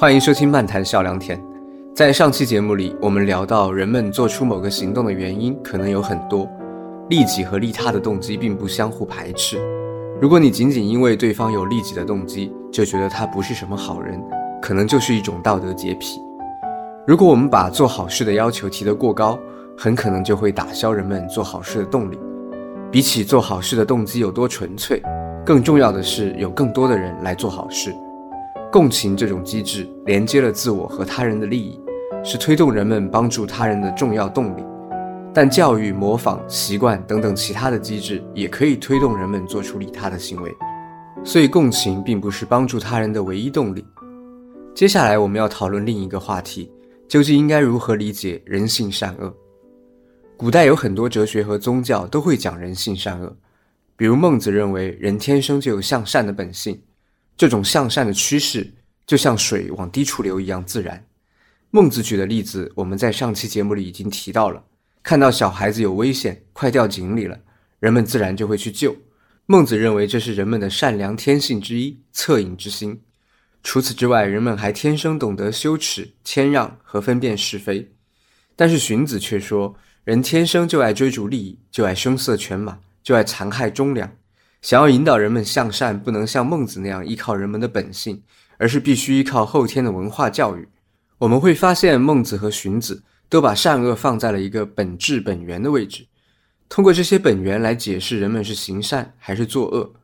欢迎收听《漫谈笑良田》。在上期节目里，我们聊到人们做出某个行动的原因可能有很多，利己和利他的动机并不相互排斥。如果你仅仅因为对方有利己的动机，就觉得他不是什么好人，可能就是一种道德洁癖。如果我们把做好事的要求提得过高，很可能就会打消人们做好事的动力。比起做好事的动机有多纯粹，更重要的是有更多的人来做好事。共情这种机制连接了自我和他人的利益，是推动人们帮助他人的重要动力。但教育、模仿、习惯等等其他的机制也可以推动人们做出利他的行为。所以，共情并不是帮助他人的唯一动力。接下来，我们要讨论另一个话题：究竟应该如何理解人性善恶？古代有很多哲学和宗教都会讲人性善恶，比如孟子认为人天生就有向善的本性。这种向善的趋势，就像水往低处流一样自然。孟子举的例子，我们在上期节目里已经提到了。看到小孩子有危险，快掉井里了，人们自然就会去救。孟子认为这是人们的善良天性之一，恻隐之心。除此之外，人们还天生懂得羞耻、谦让和分辨是非。但是荀子却说，人天生就爱追逐利益，就爱声色犬马，就爱残害忠良。想要引导人们向善，不能像孟子那样依靠人们的本性，而是必须依靠后天的文化教育。我们会发现，孟子和荀子都把善恶放在了一个本质本源的位置，通过这些本源来解释人们是行善还是作恶。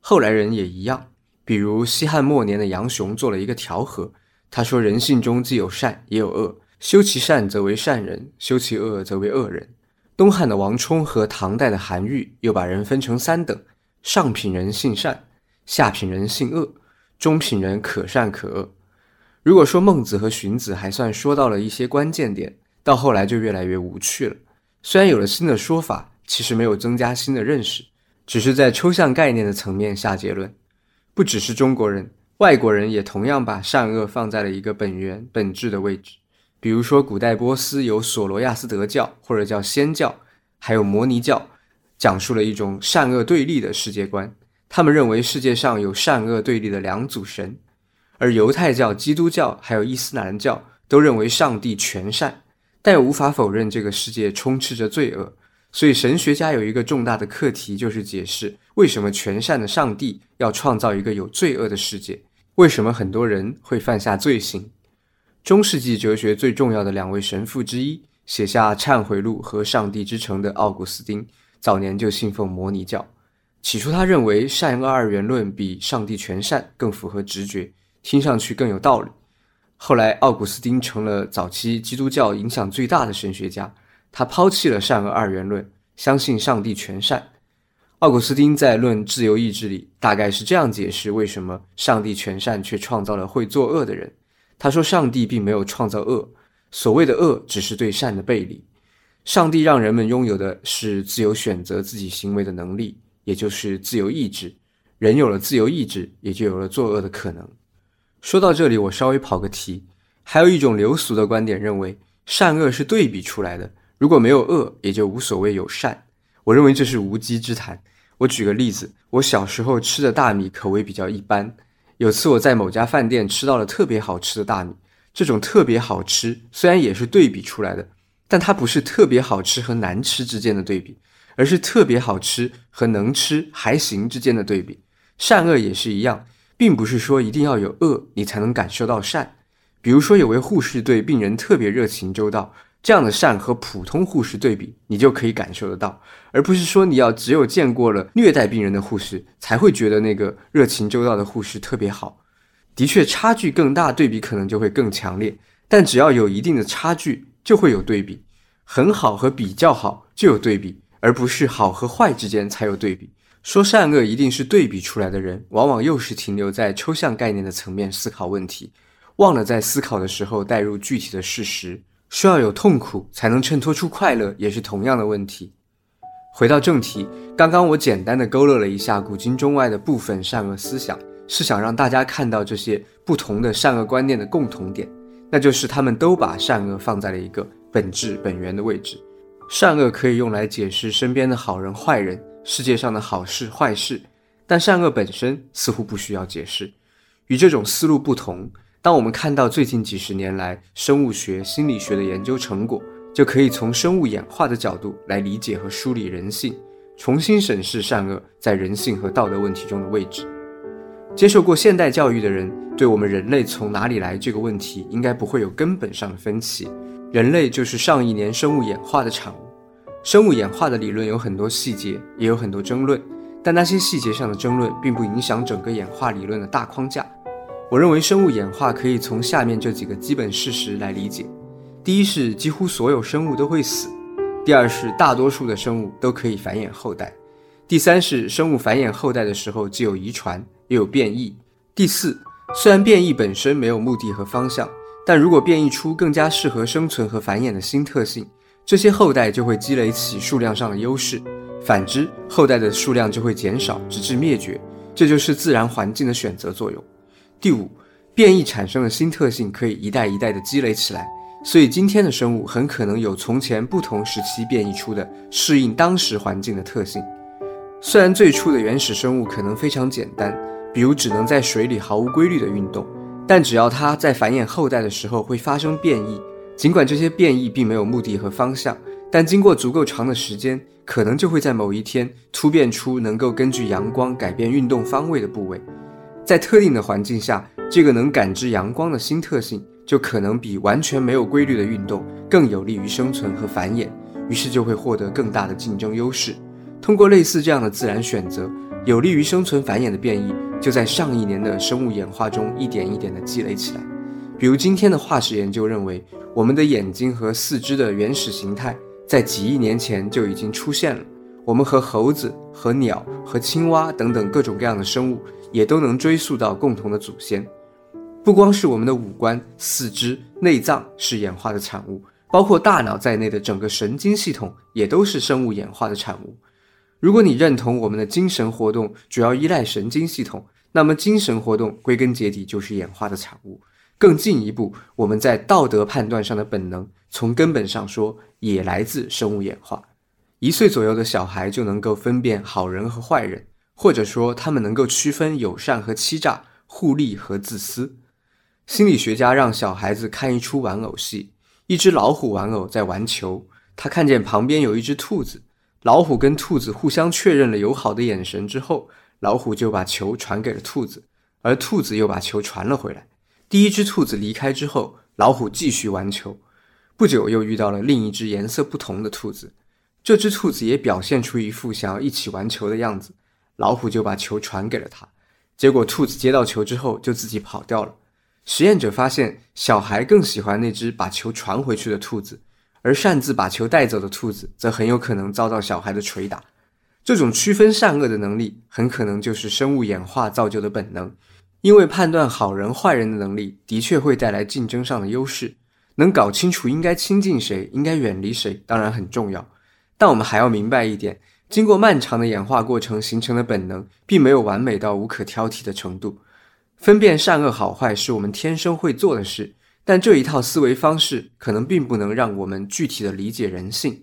后来人也一样，比如西汉末年的杨雄做了一个调和，他说：“人性中既有善也有恶，修其善则为善人，修其恶则为恶人。”东汉的王充和唐代的韩愈又把人分成三等。上品人性善，下品人性恶，中品人可善可恶。如果说孟子和荀子还算说到了一些关键点，到后来就越来越无趣了。虽然有了新的说法，其实没有增加新的认识，只是在抽象概念的层面下结论。不只是中国人，外国人也同样把善恶放在了一个本源本质的位置。比如说，古代波斯有索罗亚斯德教，或者叫仙教，还有摩尼教。讲述了一种善恶对立的世界观。他们认为世界上有善恶对立的两组神，而犹太教、基督教还有伊斯兰教都认为上帝全善，但又无法否认这个世界充斥着罪恶。所以，神学家有一个重大的课题，就是解释为什么全善的上帝要创造一个有罪恶的世界，为什么很多人会犯下罪行。中世纪哲学最重要的两位神父之一，写下《忏悔录》和《上帝之城》的奥古斯丁。早年就信奉摩尼教，起初他认为善恶二元论比上帝全善更符合直觉，听上去更有道理。后来奥古斯丁成了早期基督教影响最大的神学家，他抛弃了善恶二元论，相信上帝全善。奥古斯丁在《论自由意志》里大概是这样解释为什么上帝全善却创造了会作恶的人。他说，上帝并没有创造恶，所谓的恶只是对善的背离。上帝让人们拥有的是自由选择自己行为的能力，也就是自由意志。人有了自由意志，也就有了作恶的可能。说到这里，我稍微跑个题。还有一种流俗的观点认为，善恶是对比出来的，如果没有恶，也就无所谓有善。我认为这是无稽之谈。我举个例子，我小时候吃的大米口味比较一般。有次我在某家饭店吃到了特别好吃的大米，这种特别好吃虽然也是对比出来的。但它不是特别好吃和难吃之间的对比，而是特别好吃和能吃还行之间的对比。善恶也是一样，并不是说一定要有恶你才能感受到善。比如说，有位护士对病人特别热情周到，这样的善和普通护士对比，你就可以感受得到，而不是说你要只有见过了虐待病人的护士，才会觉得那个热情周到的护士特别好。的确，差距更大，对比可能就会更强烈。但只要有一定的差距。就会有对比，很好和比较好就有对比，而不是好和坏之间才有对比。说善恶一定是对比出来的人，往往又是停留在抽象概念的层面思考问题，忘了在思考的时候带入具体的事实。说要有痛苦才能衬托出快乐，也是同样的问题。回到正题，刚刚我简单的勾勒了一下古今中外的部分善恶思想，是想让大家看到这些不同的善恶观念的共同点。那就是他们都把善恶放在了一个本质本源的位置，善恶可以用来解释身边的好人坏人，世界上的好事坏事，但善恶本身似乎不需要解释。与这种思路不同，当我们看到最近几十年来生物学、心理学的研究成果，就可以从生物演化的角度来理解和梳理人性，重新审视善恶在人性和道德问题中的位置。接受过现代教育的人，对我们人类从哪里来这个问题，应该不会有根本上的分歧。人类就是上亿年生物演化的产物。生物演化的理论有很多细节，也有很多争论，但那些细节上的争论并不影响整个演化理论的大框架。我认为生物演化可以从下面这几个基本事实来理解：第一是几乎所有生物都会死；第二是大多数的生物都可以繁衍后代；第三是生物繁衍后代的时候既有遗传又有变异；第四，虽然变异本身没有目的和方向，但如果变异出更加适合生存和繁衍的新特性，这些后代就会积累起数量上的优势；反之，后代的数量就会减少，直至灭绝。这就是自然环境的选择作用。第五，变异产生的新特性可以一代一代的积累起来，所以今天的生物很可能有从前不同时期变异出的适应当时环境的特性。虽然最初的原始生物可能非常简单，比如只能在水里毫无规律的运动，但只要它在繁衍后代的时候会发生变异，尽管这些变异并没有目的和方向，但经过足够长的时间，可能就会在某一天突变出能够根据阳光改变运动方位的部位。在特定的环境下，这个能感知阳光的新特性就可能比完全没有规律的运动更有利于生存和繁衍，于是就会获得更大的竞争优势。通过类似这样的自然选择，有利于生存繁衍的变异就在上亿年的生物演化中一点一点地积累起来。比如今天的化石研究认为，我们的眼睛和四肢的原始形态在几亿年前就已经出现了。我们和猴子、和鸟、和青蛙等等各种各样的生物。也都能追溯到共同的祖先，不光是我们的五官、四肢、内脏是演化的产物，包括大脑在内的整个神经系统也都是生物演化的产物。如果你认同我们的精神活动主要依赖神经系统，那么精神活动归根结底就是演化的产物。更进一步，我们在道德判断上的本能，从根本上说也来自生物演化。一岁左右的小孩就能够分辨好人和坏人。或者说，他们能够区分友善和欺诈、互利和自私。心理学家让小孩子看一出玩偶戏：一只老虎玩偶在玩球，他看见旁边有一只兔子，老虎跟兔子互相确认了友好的眼神之后，老虎就把球传给了兔子，而兔子又把球传了回来。第一只兔子离开之后，老虎继续玩球，不久又遇到了另一只颜色不同的兔子，这只兔子也表现出一副想要一起玩球的样子。老虎就把球传给了他，结果兔子接到球之后就自己跑掉了。实验者发现，小孩更喜欢那只把球传回去的兔子，而擅自把球带走的兔子则很有可能遭到小孩的捶打。这种区分善恶的能力，很可能就是生物演化造就的本能。因为判断好人坏人的能力，的确会带来竞争上的优势。能搞清楚应该亲近谁，应该远离谁，当然很重要。但我们还要明白一点。经过漫长的演化过程形成的本能，并没有完美到无可挑剔的程度。分辨善恶好坏是我们天生会做的事，但这一套思维方式可能并不能让我们具体的理解人性。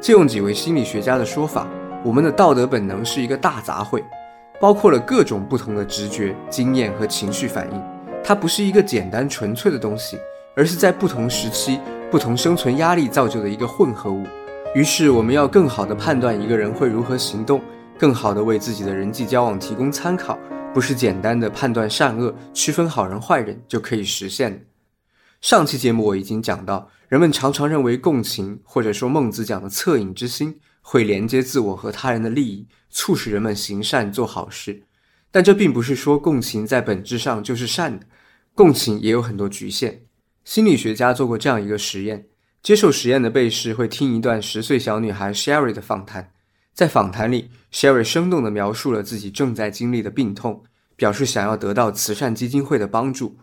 借用几位心理学家的说法，我们的道德本能是一个大杂烩，包括了各种不同的直觉、经验和情绪反应。它不是一个简单纯粹的东西，而是在不同时期、不同生存压力造就的一个混合物。于是，我们要更好地判断一个人会如何行动，更好地为自己的人际交往提供参考，不是简单的判断善恶、区分好人坏人就可以实现的。上期节目我已经讲到，人们常常认为共情，或者说孟子讲的恻隐之心，会连接自我和他人的利益，促使人们行善做好事。但这并不是说共情在本质上就是善的，共情也有很多局限。心理学家做过这样一个实验。接受实验的被试会听一段十岁小女孩 Sherry 的访谈，在访谈里，Sherry 生动地描述了自己正在经历的病痛，表示想要得到慈善基金会的帮助。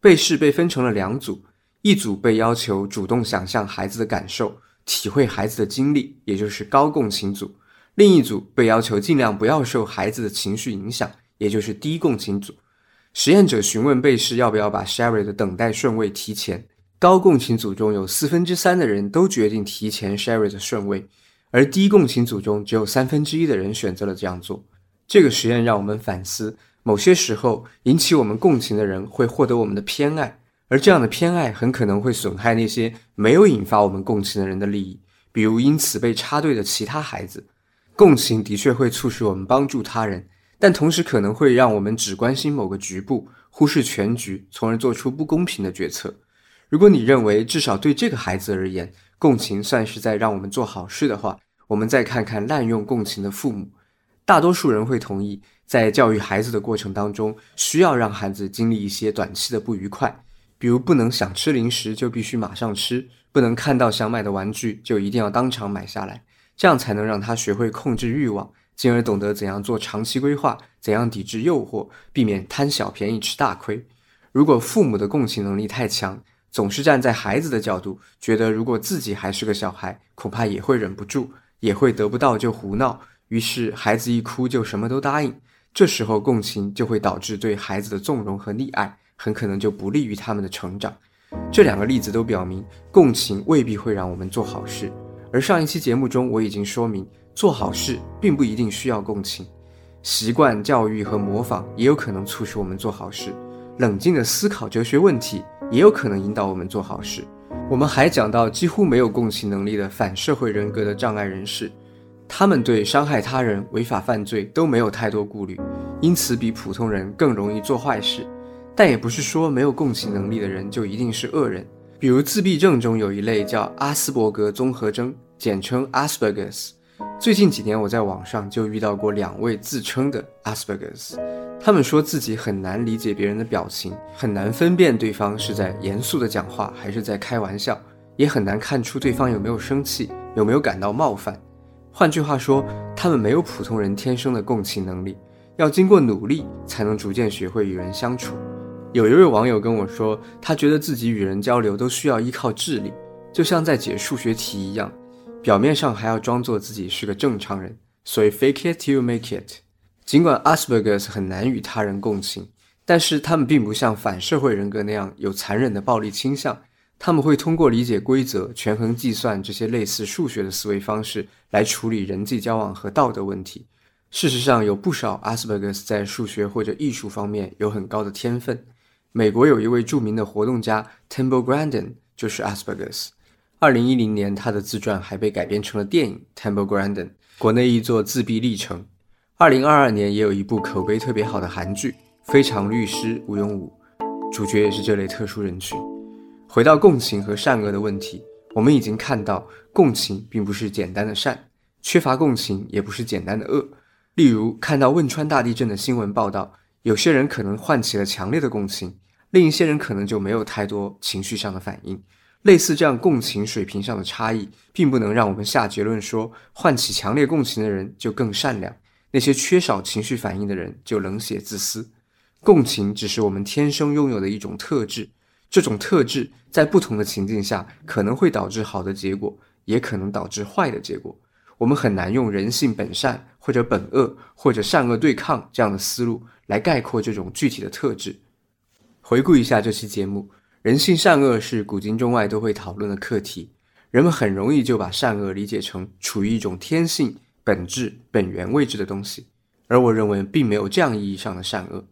被试被分成了两组，一组被要求主动想象孩子的感受，体会孩子的经历，也就是高共情组；另一组被要求尽量不要受孩子的情绪影响，也就是低共情组。实验者询问被试要不要把 Sherry 的等待顺位提前。高共情组中有四分之三的人都决定提前 Sherry 的顺位，而低共情组中只有三分之一的人选择了这样做。这个实验让我们反思，某些时候，引起我们共情的人会获得我们的偏爱，而这样的偏爱很可能会损害那些没有引发我们共情的人的利益，比如因此被插队的其他孩子。共情的确会促使我们帮助他人，但同时可能会让我们只关心某个局部，忽视全局，从而做出不公平的决策。如果你认为至少对这个孩子而言，共情算是在让我们做好事的话，我们再看看滥用共情的父母。大多数人会同意，在教育孩子的过程当中，需要让孩子经历一些短期的不愉快，比如不能想吃零食就必须马上吃，不能看到想买的玩具就一定要当场买下来，这样才能让他学会控制欲望，进而懂得怎样做长期规划，怎样抵制诱惑，避免贪小便宜吃大亏。如果父母的共情能力太强，总是站在孩子的角度，觉得如果自己还是个小孩，恐怕也会忍不住，也会得不到就胡闹。于是孩子一哭就什么都答应，这时候共情就会导致对孩子的纵容和溺爱，很可能就不利于他们的成长。这两个例子都表明，共情未必会让我们做好事。而上一期节目中我已经说明，做好事并不一定需要共情，习惯教育和模仿也有可能促使我们做好事。冷静的思考哲学问题也有可能引导我们做好事。我们还讲到几乎没有共情能力的反社会人格的障碍人士。他们对伤害他人、违法犯罪都没有太多顾虑，因此比普通人更容易做坏事。但也不是说没有共情能力的人就一定是恶人。比如自闭症中有一类叫阿斯伯格综合征，简称 Asperger's。最近几年我在网上就遇到过两位自称的 Asperger's，他们说自己很难理解别人的表情，很难分辨对方是在严肃的讲话还是在开玩笑，也很难看出对方有没有生气，有没有感到冒犯。换句话说，他们没有普通人天生的共情能力，要经过努力才能逐渐学会与人相处。有一位网友跟我说，他觉得自己与人交流都需要依靠智力，就像在解数学题一样，表面上还要装作自己是个正常人，所以 fake it till you make it。尽管 Asperger's 很难与他人共情，但是他们并不像反社会人格那样有残忍的暴力倾向。他们会通过理解规则、权衡计算这些类似数学的思维方式来处理人际交往和道德问题。事实上，有不少 Asperger 在数学或者艺术方面有很高的天分。美国有一位著名的活动家 Temple Grandin 就是 Asperger's。二零一零年，他的自传还被改编成了电影《Temple Grandin》，国内译作《自闭历程》。二零二二年，也有一部口碑特别好的韩剧《非常律师吴永武》，主角也是这类特殊人群。回到共情和善恶的问题，我们已经看到，共情并不是简单的善，缺乏共情也不是简单的恶。例如，看到汶川大地震的新闻报道，有些人可能唤起了强烈的共情，另一些人可能就没有太多情绪上的反应。类似这样共情水平上的差异，并不能让我们下结论说，唤起强烈共情的人就更善良，那些缺少情绪反应的人就冷血自私。共情只是我们天生拥有的一种特质。这种特质在不同的情境下可能会导致好的结果，也可能导致坏的结果。我们很难用人性本善或者本恶或者善恶对抗这样的思路来概括这种具体的特质。回顾一下这期节目，人性善恶是古今中外都会讨论的课题。人们很容易就把善恶理解成处于一种天性、本质、本源位置的东西，而我认为并没有这样意义上的善恶。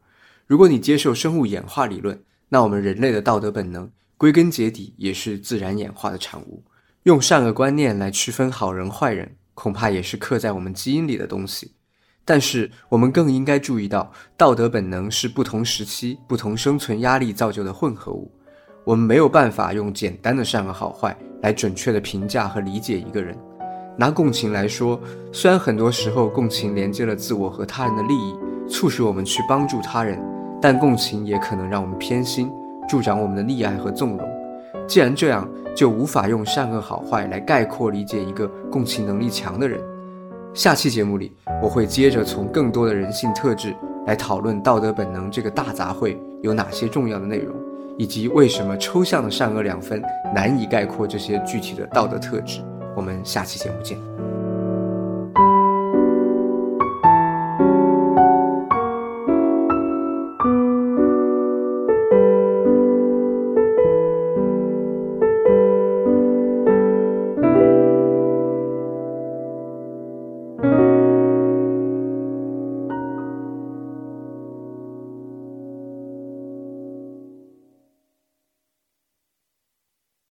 如果你接受生物演化理论，那我们人类的道德本能，归根结底也是自然演化的产物。用善恶观念来区分好人坏人，恐怕也是刻在我们基因里的东西。但是，我们更应该注意到，道德本能是不同时期、不同生存压力造就的混合物。我们没有办法用简单的善恶好坏来准确的评价和理解一个人。拿共情来说，虽然很多时候共情连接了自我和他人的利益，促使我们去帮助他人。但共情也可能让我们偏心，助长我们的溺爱和纵容。既然这样，就无法用善恶好坏来概括理解一个共情能力强的人。下期节目里，我会接着从更多的人性特质来讨论道德本能这个大杂烩有哪些重要的内容，以及为什么抽象的善恶两分难以概括这些具体的道德特质。我们下期节目见。